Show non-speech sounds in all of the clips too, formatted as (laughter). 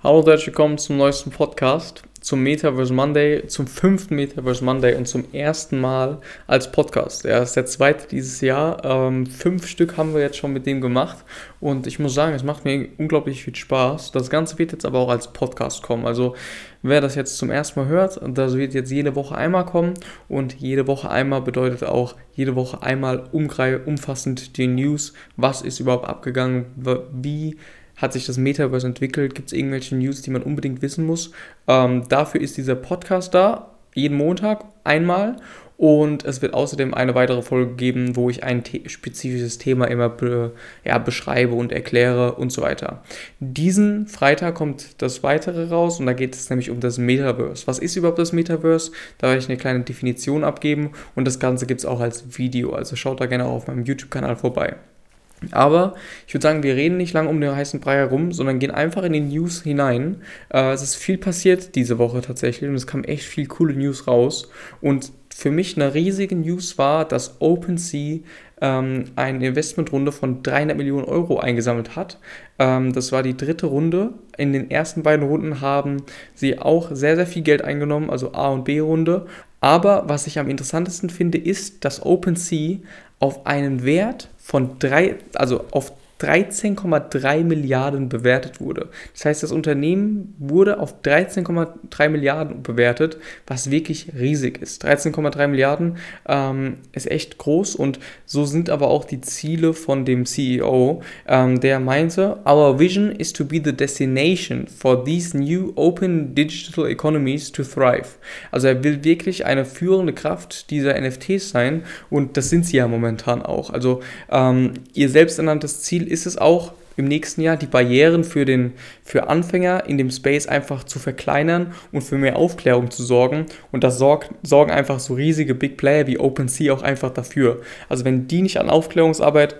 Hallo herzlich willkommen zum neuesten Podcast, zum Metaverse Monday, zum fünften Metaverse Monday und zum ersten Mal als Podcast. Er ist der zweite dieses Jahr. Ähm, fünf Stück haben wir jetzt schon mit dem gemacht und ich muss sagen, es macht mir unglaublich viel Spaß. Das Ganze wird jetzt aber auch als Podcast kommen. Also wer das jetzt zum ersten Mal hört, das wird jetzt jede Woche einmal kommen und jede Woche einmal bedeutet auch jede Woche einmal umfassend die News. Was ist überhaupt abgegangen? Wie hat sich das Metaverse entwickelt? Gibt es irgendwelche News, die man unbedingt wissen muss? Ähm, dafür ist dieser Podcast da, jeden Montag einmal. Und es wird außerdem eine weitere Folge geben, wo ich ein the spezifisches Thema immer be ja, beschreibe und erkläre und so weiter. Diesen Freitag kommt das weitere raus und da geht es nämlich um das Metaverse. Was ist überhaupt das Metaverse? Da werde ich eine kleine Definition abgeben und das Ganze gibt es auch als Video. Also schaut da gerne auch auf meinem YouTube-Kanal vorbei. Aber ich würde sagen, wir reden nicht lange um den heißen Brei herum, sondern gehen einfach in die News hinein. Äh, es ist viel passiert diese Woche tatsächlich und es kam echt viel coole News raus. Und für mich eine riesige News war, dass OpenSea ähm, eine Investmentrunde von 300 Millionen Euro eingesammelt hat. Ähm, das war die dritte Runde. In den ersten beiden Runden haben sie auch sehr, sehr viel Geld eingenommen, also A- und B-Runde. Aber was ich am interessantesten finde, ist, dass OpenSea auf einen Wert von drei, also auf 13,3 Milliarden bewertet wurde. Das heißt, das Unternehmen wurde auf 13,3 Milliarden bewertet, was wirklich riesig ist. 13,3 Milliarden ähm, ist echt groß und so sind aber auch die Ziele von dem CEO, ähm, der meinte, Our vision is to be the destination for these new open digital economies to thrive. Also er will wirklich eine führende Kraft dieser NFTs sein und das sind sie ja momentan auch. Also ähm, ihr selbsternanntes Ziel ist es auch, im nächsten Jahr die Barrieren für, den, für Anfänger in dem Space einfach zu verkleinern und für mehr Aufklärung zu sorgen. Und das sorgt, sorgen einfach so riesige Big Player wie OpenSea auch einfach dafür. Also wenn die nicht an Aufklärungsarbeit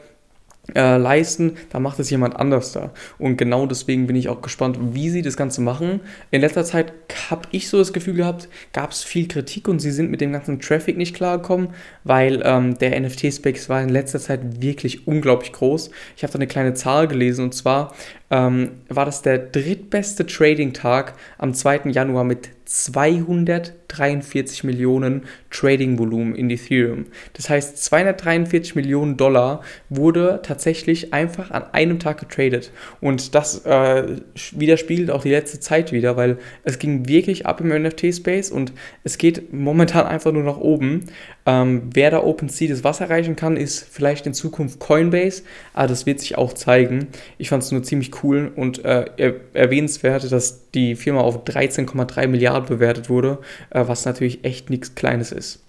äh, leisten, da macht es jemand anders da. Und genau deswegen bin ich auch gespannt, wie sie das Ganze machen. In letzter Zeit habe ich so das Gefühl gehabt, gab es viel Kritik und sie sind mit dem ganzen Traffic nicht klargekommen, weil ähm, der NFT-Space war in letzter Zeit wirklich unglaublich groß. Ich habe da eine kleine Zahl gelesen und zwar ähm, war das der drittbeste Trading-Tag am 2. Januar mit 243 Millionen Trading-Volumen in Ethereum. Das heißt, 243 Millionen Dollar wurde tatsächlich einfach an einem Tag getradet. Und das äh, widerspiegelt auch die letzte Zeit wieder, weil es ging wirklich ab im NFT-Space und es geht momentan einfach nur nach oben. Ähm, wer da OpenSea das Wasser erreichen kann, ist vielleicht in Zukunft Coinbase, aber das wird sich auch zeigen. Ich fand es nur ziemlich cool und äh, erwähnenswert, dass die Firma auf 13,3 Milliarden bewertet wurde, äh, was natürlich echt nichts Kleines ist.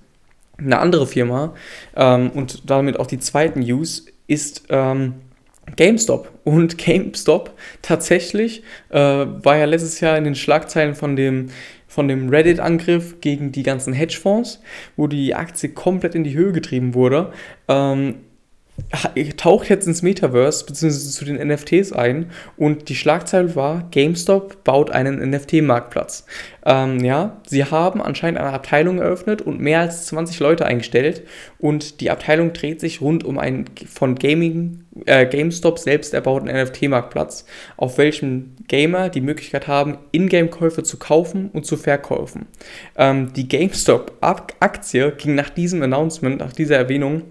Eine andere Firma ähm, und damit auch die zweiten News ist ähm, GameStop. Und (laughs) GameStop tatsächlich äh, war ja letztes Jahr in den Schlagzeilen von dem von dem Reddit-Angriff gegen die ganzen Hedgefonds, wo die Aktie komplett in die Höhe getrieben wurde. Ähm, taucht jetzt ins Metaverse bzw. zu den NFTs ein und die Schlagzeile war, GameStop baut einen NFT-Marktplatz. Ähm, ja, sie haben anscheinend eine Abteilung eröffnet und mehr als 20 Leute eingestellt und die Abteilung dreht sich rund um einen von Gaming, äh, GameStop selbst erbauten NFT-Marktplatz, auf welchem Gamer die Möglichkeit haben, Ingame-Käufe zu kaufen und zu verkaufen. Ähm, die GameStop-Aktie ging nach diesem Announcement, nach dieser Erwähnung,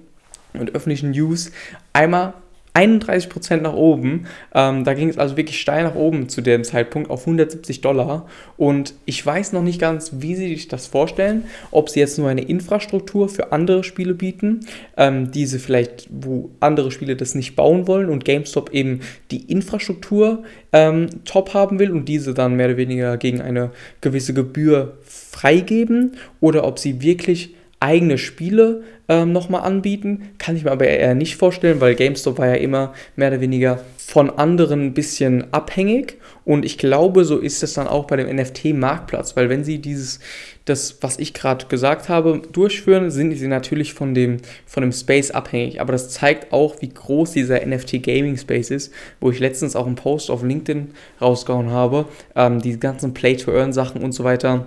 und öffentlichen News einmal 31% nach oben. Ähm, da ging es also wirklich steil nach oben zu dem Zeitpunkt auf 170 Dollar. Und ich weiß noch nicht ganz, wie sie sich das vorstellen. Ob sie jetzt nur eine Infrastruktur für andere Spiele bieten, ähm, diese vielleicht, wo andere Spiele das nicht bauen wollen und GameStop eben die Infrastruktur ähm, top haben will und diese dann mehr oder weniger gegen eine gewisse Gebühr freigeben. Oder ob sie wirklich eigene Spiele ähm, nochmal anbieten. Kann ich mir aber eher nicht vorstellen, weil GameStop war ja immer mehr oder weniger von anderen ein bisschen abhängig. Und ich glaube, so ist es dann auch bei dem NFT-Marktplatz, weil wenn sie dieses, das, was ich gerade gesagt habe, durchführen, sind sie natürlich von dem, von dem Space abhängig. Aber das zeigt auch, wie groß dieser NFT-Gaming-Space ist, wo ich letztens auch einen Post auf LinkedIn rausgehauen habe. Ähm, die ganzen Play-to-Earn-Sachen und so weiter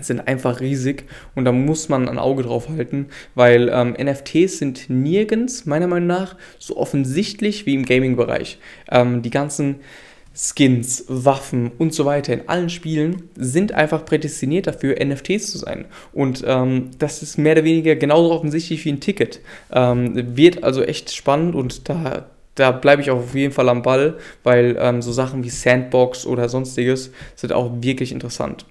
sind einfach riesig und da muss man ein Auge drauf halten, weil ähm, NFTs sind nirgends, meiner Meinung nach, so offensichtlich wie im Gaming-Bereich. Ähm, die ganzen Skins, Waffen und so weiter in allen Spielen sind einfach prädestiniert dafür, NFTs zu sein. Und ähm, das ist mehr oder weniger genauso offensichtlich wie ein Ticket. Ähm, wird also echt spannend und da, da bleibe ich auch auf jeden Fall am Ball, weil ähm, so Sachen wie Sandbox oder sonstiges sind auch wirklich interessant.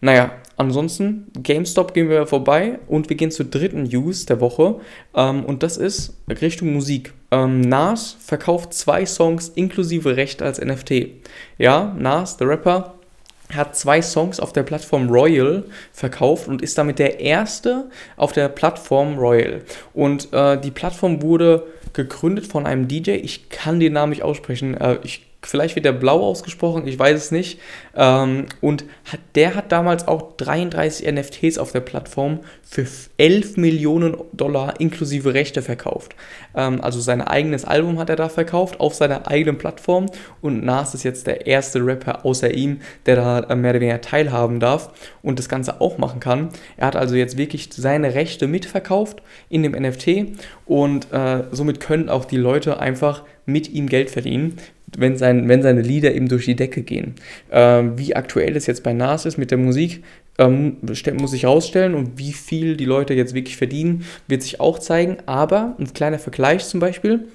Naja, ansonsten, GameStop gehen wir vorbei und wir gehen zur dritten News der Woche. Ähm, und das ist Richtung Musik. Ähm, Nas verkauft zwei Songs inklusive Recht als NFT. Ja, Nas, der Rapper, hat zwei Songs auf der Plattform Royal verkauft und ist damit der erste auf der Plattform Royal. Und äh, die Plattform wurde gegründet von einem DJ, ich kann den Namen nicht aussprechen, äh, ich vielleicht wird der blau ausgesprochen, ich weiß es nicht. Ähm, und der hat damals auch 33 NFTs auf der Plattform für 11 Millionen Dollar inklusive Rechte verkauft. Ähm, also sein eigenes Album hat er da verkauft auf seiner eigenen Plattform und Nas ist jetzt der erste Rapper außer ihm, der da äh, mehr oder weniger teilhaben darf und das Ganze auch machen kann. Er hat also jetzt wirklich seine Rechte mitverkauft in dem NFT und äh, somit können auch die Leute einfach mit ihm Geld verdienen, wenn, sein, wenn seine Lieder eben durch die Decke gehen. Ähm, wie aktuell es jetzt bei Nas ist mit der Musik, ähm, muss sich herausstellen und wie viel die Leute jetzt wirklich verdienen, wird sich auch zeigen. Aber ein kleiner Vergleich zum Beispiel.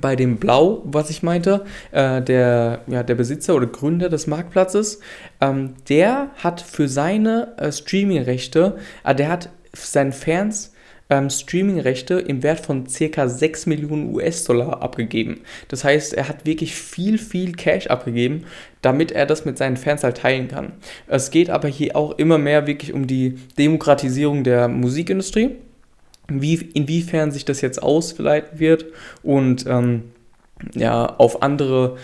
Bei dem Blau, was ich meinte, äh, der, ja, der Besitzer oder Gründer des Marktplatzes, ähm, der hat für seine äh, Streaming-Rechte, äh, der hat seinen Fans ähm, Streaming-Rechte im Wert von ca. 6 Millionen US-Dollar abgegeben. Das heißt, er hat wirklich viel, viel Cash abgegeben, damit er das mit seinen Fans halt teilen kann. Es geht aber hier auch immer mehr wirklich um die Demokratisierung der Musikindustrie, wie, inwiefern sich das jetzt ausleiten wird und ähm, ja, auf andere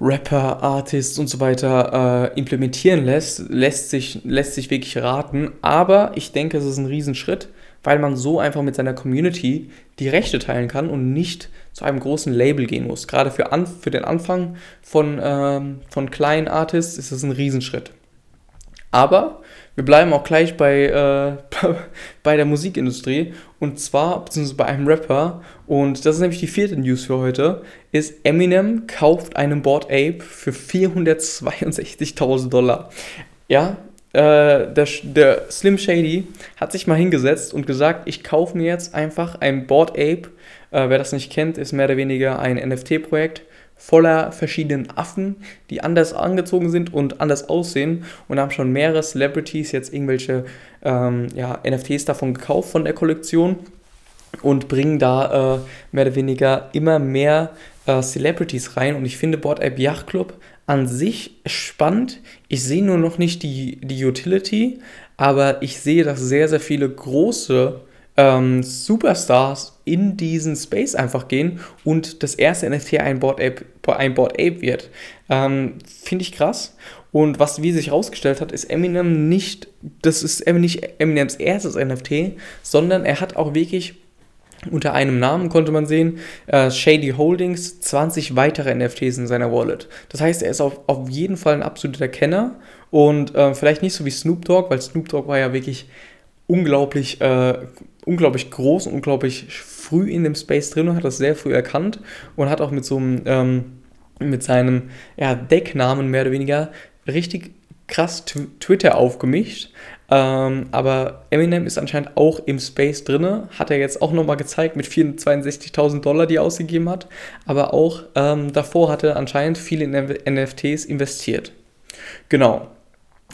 Rapper, Artists und so weiter äh, implementieren lässt, lässt sich, lässt sich wirklich raten. Aber ich denke, es ist ein Riesenschritt weil man so einfach mit seiner Community die Rechte teilen kann und nicht zu einem großen Label gehen muss. Gerade für, an, für den Anfang von, ähm, von kleinen Artists ist das ein Riesenschritt. Aber wir bleiben auch gleich bei, äh, (laughs) bei der Musikindustrie und zwar, beziehungsweise bei einem Rapper und das ist nämlich die vierte News für heute, ist Eminem kauft einen Board Ape für 462.000 Dollar. Ja, äh, der, der, Slim Shady hat sich mal hingesetzt und gesagt, ich kaufe mir jetzt einfach ein Board Ape. Äh, wer das nicht kennt, ist mehr oder weniger ein NFT-Projekt voller verschiedenen Affen, die anders angezogen sind und anders aussehen. Und haben schon mehrere Celebrities jetzt irgendwelche ähm, ja, NFTs davon gekauft von der Kollektion und bringen da äh, mehr oder weniger immer mehr äh, Celebrities rein. Und ich finde Board Ape Yacht Club an sich spannend. Ich sehe nur noch nicht die, die Utility, aber ich sehe, dass sehr, sehr viele große ähm, Superstars in diesen Space einfach gehen und das erste NFT ein Board Ape, ein Board Ape wird. Ähm, Finde ich krass. Und was wie sich herausgestellt hat, ist Eminem nicht, das ist nicht Eminems erstes NFT, sondern er hat auch wirklich unter einem Namen konnte man sehen, äh, Shady Holdings, 20 weitere NFTs in seiner Wallet. Das heißt, er ist auf, auf jeden Fall ein absoluter Kenner und äh, vielleicht nicht so wie Snoop Dogg, weil Snoop Dogg war ja wirklich unglaublich, äh, unglaublich groß und unglaublich früh in dem Space drin und hat das sehr früh erkannt und hat auch mit so einem, ähm, mit seinem ja, Decknamen mehr oder weniger richtig krass Twitter aufgemischt. Ähm, aber Eminem ist anscheinend auch im Space drin. Hat er jetzt auch nochmal gezeigt mit 462.000 Dollar, die er ausgegeben hat. Aber auch ähm, davor hat er anscheinend viele NFTs investiert. Genau.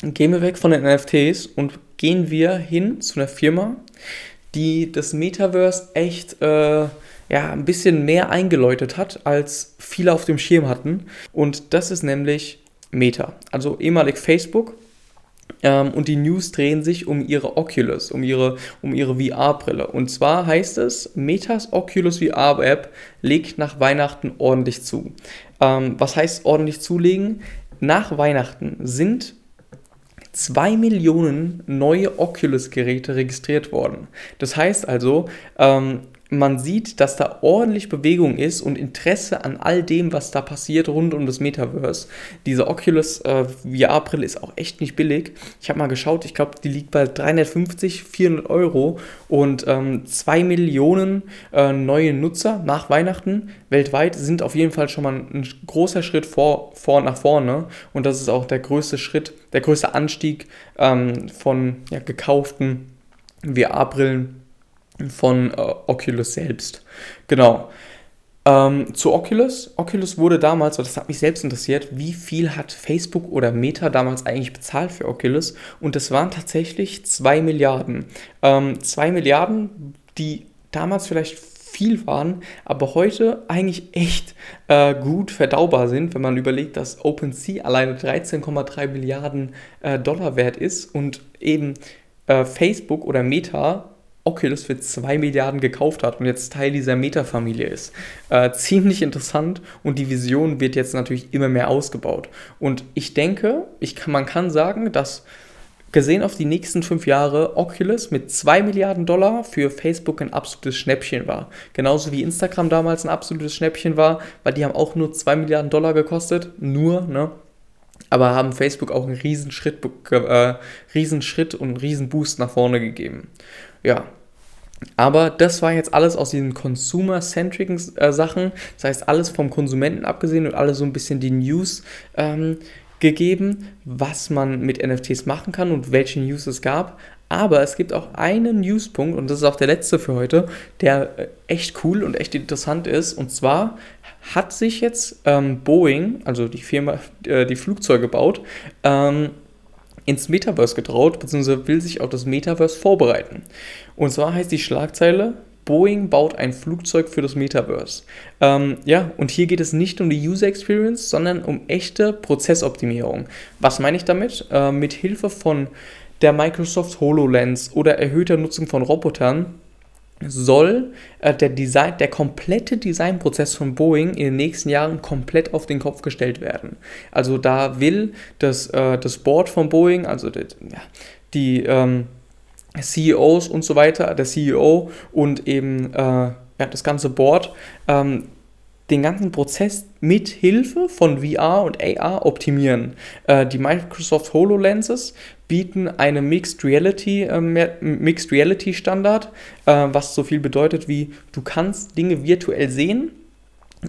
Gehen wir weg von den NFTs und gehen wir hin zu einer Firma, die das Metaverse echt äh, ja, ein bisschen mehr eingeläutet hat, als viele auf dem Schirm hatten. Und das ist nämlich Meta, also ehemalig Facebook. Ähm, und die News drehen sich um ihre Oculus, um ihre, um ihre VR-Brille. Und zwar heißt es, Metas Oculus VR-App legt nach Weihnachten ordentlich zu. Ähm, was heißt ordentlich zulegen? Nach Weihnachten sind 2 Millionen neue Oculus-Geräte registriert worden. Das heißt also, ähm, man sieht, dass da ordentlich Bewegung ist und Interesse an all dem, was da passiert rund um das Metaverse. Diese Oculus äh, VR-Brille ist auch echt nicht billig. Ich habe mal geschaut, ich glaube, die liegt bei 350, 400 Euro und ähm, 2 Millionen äh, neue Nutzer nach Weihnachten weltweit sind auf jeden Fall schon mal ein großer Schritt vor, vor nach vorne und das ist auch der größte Schritt, der größte Anstieg ähm, von ja, gekauften VR-Brillen von äh, Oculus selbst. Genau. Ähm, zu Oculus. Oculus wurde damals, das hat mich selbst interessiert, wie viel hat Facebook oder Meta damals eigentlich bezahlt für Oculus? Und das waren tatsächlich 2 Milliarden. 2 ähm, Milliarden, die damals vielleicht viel waren, aber heute eigentlich echt äh, gut verdaubar sind, wenn man überlegt, dass OpenSea alleine 13,3 Milliarden äh, Dollar wert ist und eben äh, Facebook oder Meta Oculus für 2 Milliarden gekauft hat und jetzt Teil dieser Meta-Familie ist. Äh, ziemlich interessant und die Vision wird jetzt natürlich immer mehr ausgebaut. Und ich denke, ich kann, man kann sagen, dass gesehen auf die nächsten fünf Jahre Oculus mit 2 Milliarden Dollar für Facebook ein absolutes Schnäppchen war. Genauso wie Instagram damals ein absolutes Schnäppchen war, weil die haben auch nur 2 Milliarden Dollar gekostet. Nur, ne? Aber haben Facebook auch einen Riesenschritt, äh, Riesenschritt und einen Riesenboost nach vorne gegeben. Ja, aber das war jetzt alles aus diesen consumer-centric äh, Sachen, das heißt alles vom Konsumenten abgesehen und alles so ein bisschen die News ähm, gegeben, was man mit NFTs machen kann und welche News es gab. Aber es gibt auch einen Newspunkt, und das ist auch der letzte für heute, der äh, echt cool und echt interessant ist. Und zwar hat sich jetzt ähm, Boeing, also die Firma, äh, die Flugzeuge baut, ähm, ins Metaverse getraut, beziehungsweise will sich auf das Metaverse vorbereiten. Und zwar heißt die Schlagzeile, Boeing baut ein Flugzeug für das Metaverse. Ähm, ja, und hier geht es nicht um die User Experience, sondern um echte Prozessoptimierung. Was meine ich damit? Äh, mit Hilfe von der Microsoft HoloLens oder erhöhter Nutzung von Robotern soll äh, der, Design, der komplette Designprozess von Boeing in den nächsten Jahren komplett auf den Kopf gestellt werden. Also da will das, äh, das Board von Boeing, also die, die ähm, CEOs und so weiter, der CEO und eben äh, ja, das ganze Board, ähm, den ganzen Prozess mit Hilfe von VR und AR optimieren. Äh, die Microsoft HoloLenses bieten eine Mixed Reality, äh, Mixed Reality Standard, äh, was so viel bedeutet wie du kannst Dinge virtuell sehen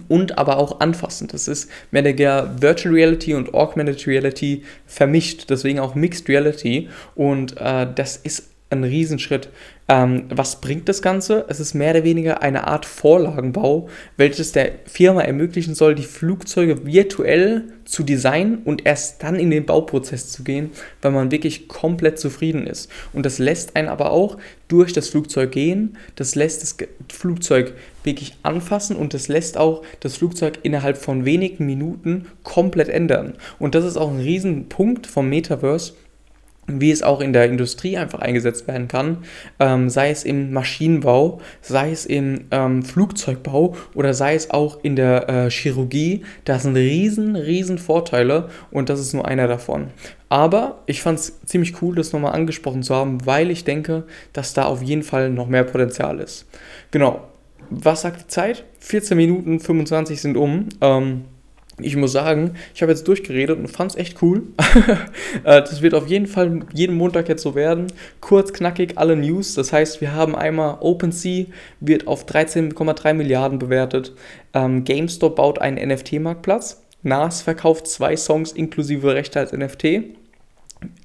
und aber auch anfassen. Das ist mehr der Virtual Reality und Augmented Reality vermischt, deswegen auch Mixed Reality und äh, das ist ein Riesenschritt. Ähm, was bringt das Ganze? Es ist mehr oder weniger eine Art Vorlagenbau, welches der Firma ermöglichen soll, die Flugzeuge virtuell zu designen und erst dann in den Bauprozess zu gehen, weil man wirklich komplett zufrieden ist. Und das lässt einen aber auch durch das Flugzeug gehen, das lässt das Flugzeug wirklich anfassen und das lässt auch das Flugzeug innerhalb von wenigen Minuten komplett ändern. Und das ist auch ein Riesenpunkt vom Metaverse, wie es auch in der Industrie einfach eingesetzt werden kann, ähm, sei es im Maschinenbau, sei es im ähm, Flugzeugbau oder sei es auch in der äh, Chirurgie. Das sind riesen, riesen Vorteile und das ist nur einer davon. Aber ich fand es ziemlich cool, das nochmal angesprochen zu haben, weil ich denke, dass da auf jeden Fall noch mehr Potenzial ist. Genau. Was sagt die Zeit? 14 Minuten 25 sind um. Ähm, ich muss sagen, ich habe jetzt durchgeredet und fand es echt cool. (laughs) Äh, das wird auf jeden Fall jeden Montag jetzt so werden. Kurz, knackig, alle News. Das heißt, wir haben einmal OpenSea, wird auf 13,3 Milliarden bewertet. Ähm, GameStop baut einen NFT-Marktplatz. NAS verkauft zwei Songs inklusive Rechte als NFT.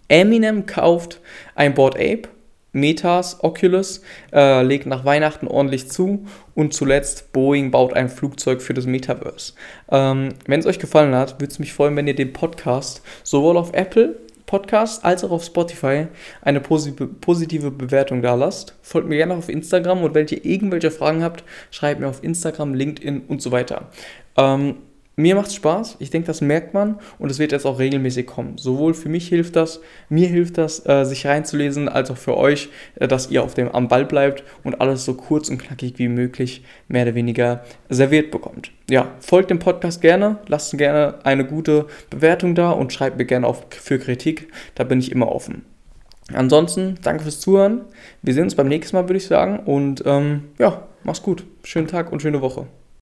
Eminem kauft ein Board Ape. Metas, Oculus, äh, legt nach Weihnachten ordentlich zu und zuletzt Boeing baut ein Flugzeug für das Metaverse. Ähm, wenn es euch gefallen hat, würde es mich freuen, wenn ihr den Podcast sowohl auf Apple Podcast als auch auf Spotify eine positive Bewertung da lasst. Folgt mir gerne auf Instagram und wenn ihr irgendwelche Fragen habt, schreibt mir auf Instagram, LinkedIn und so weiter. Ähm, mir macht es Spaß, ich denke, das merkt man und es wird jetzt auch regelmäßig kommen. Sowohl für mich hilft das, mir hilft das, äh, sich reinzulesen, als auch für euch, äh, dass ihr auf dem am Ball bleibt und alles so kurz und knackig wie möglich mehr oder weniger serviert bekommt. Ja, folgt dem Podcast gerne, lasst gerne eine gute Bewertung da und schreibt mir gerne auch für Kritik, da bin ich immer offen. Ansonsten, danke fürs Zuhören. Wir sehen uns beim nächsten Mal, würde ich sagen. Und ähm, ja, Mach's gut. Schönen Tag und schöne Woche.